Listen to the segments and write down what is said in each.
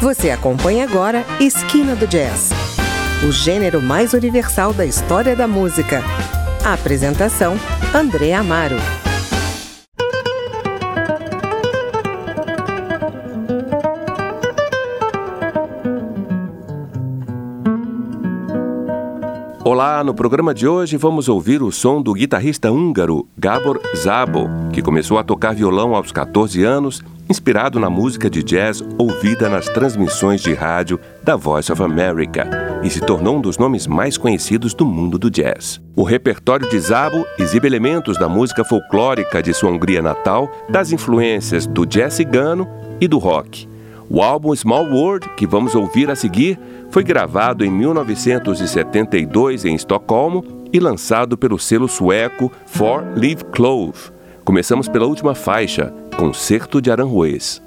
Você acompanha agora Esquina do Jazz, o gênero mais universal da história da música. A apresentação: André Amaro. Olá, no programa de hoje vamos ouvir o som do guitarrista húngaro Gabor Zabo, que começou a tocar violão aos 14 anos, inspirado na música de jazz ouvida nas transmissões de rádio da Voice of America, e se tornou um dos nomes mais conhecidos do mundo do jazz. O repertório de Zabo exibe elementos da música folclórica de sua Hungria natal, das influências do jazz cigano e do rock. O álbum Small World, que vamos ouvir a seguir, foi gravado em 1972 em Estocolmo e lançado pelo selo sueco For Live Clove. Começamos pela última faixa, Concerto de Aranjuez.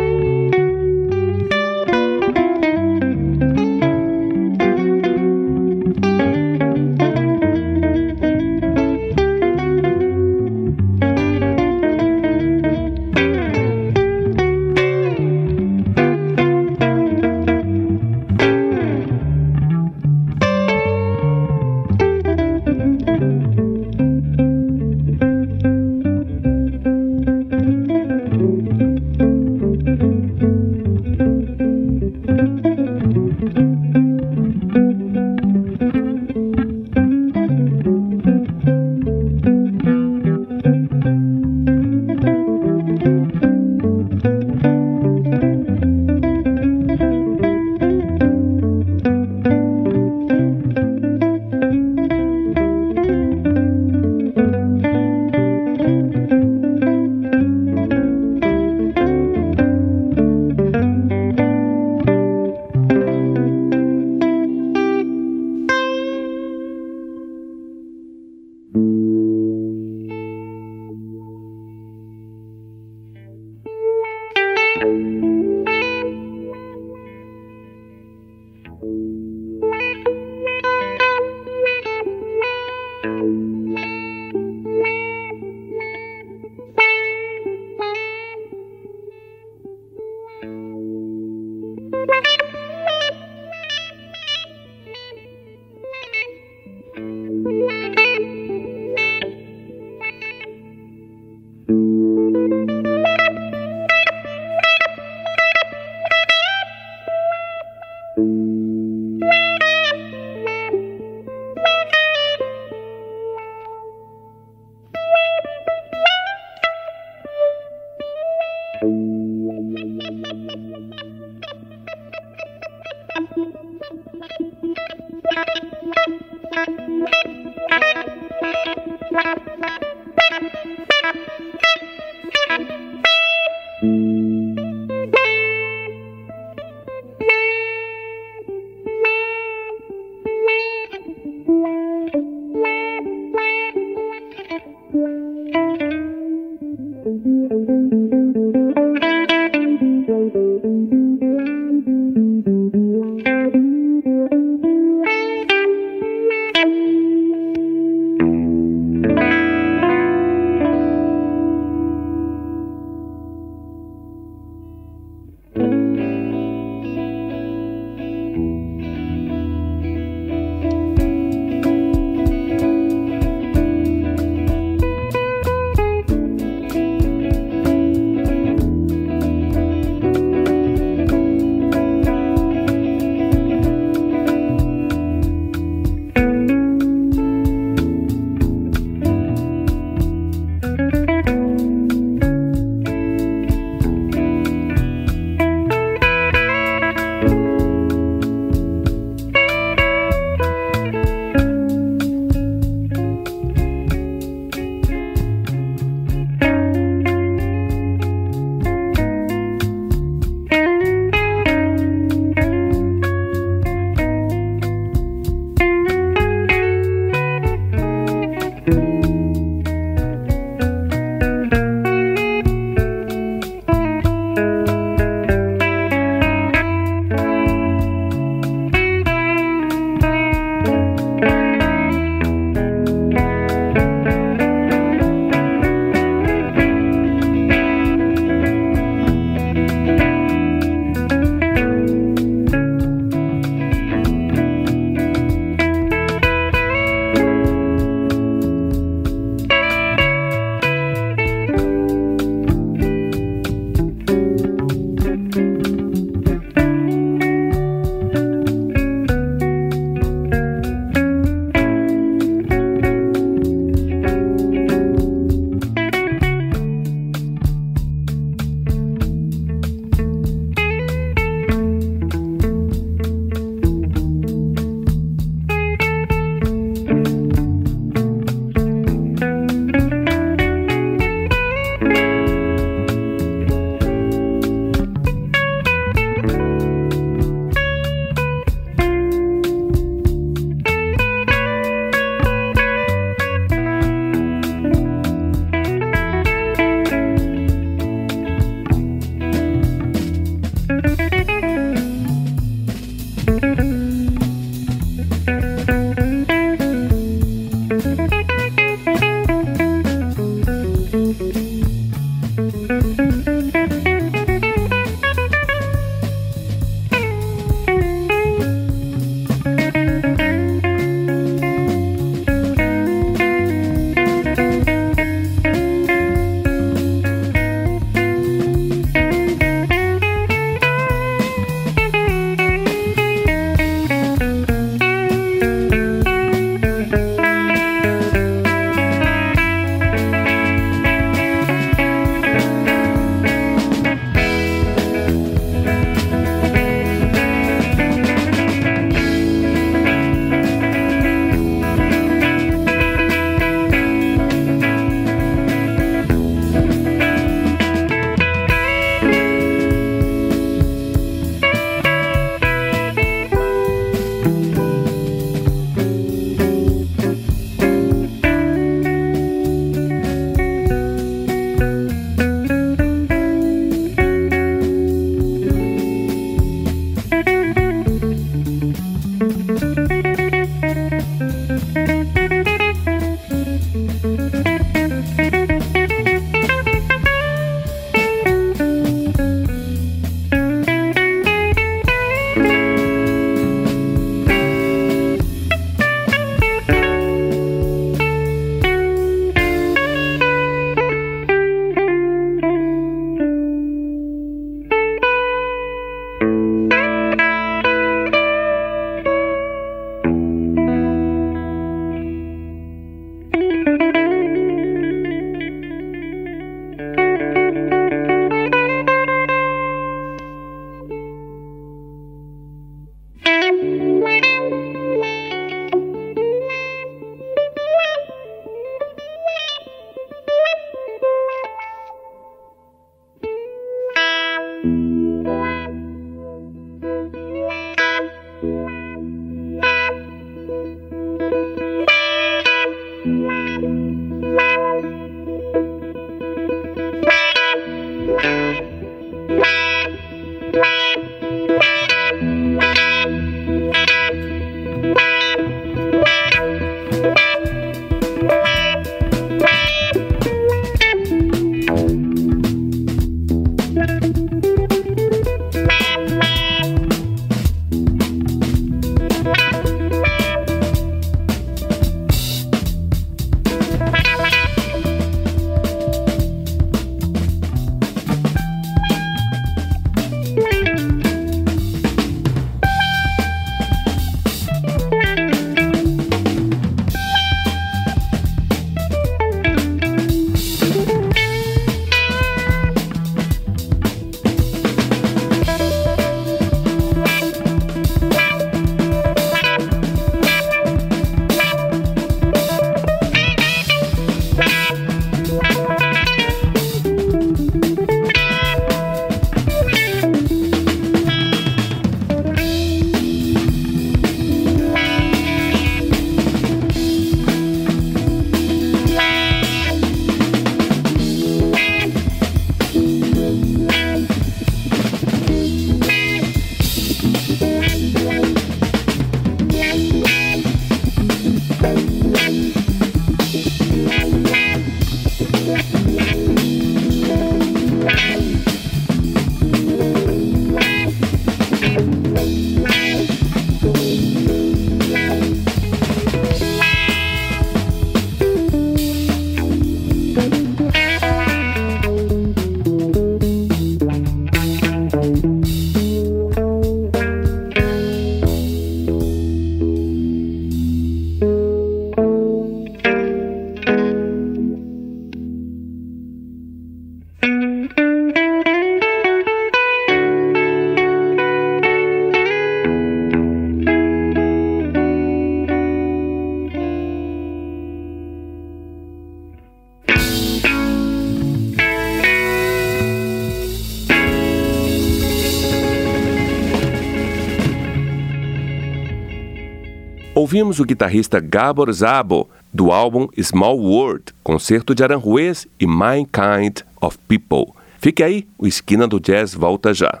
Ouvimos o guitarrista Gabor Zabo, do álbum Small World, concerto de Aranjuez e My Kind of People. Fique aí, o Esquina do Jazz volta já.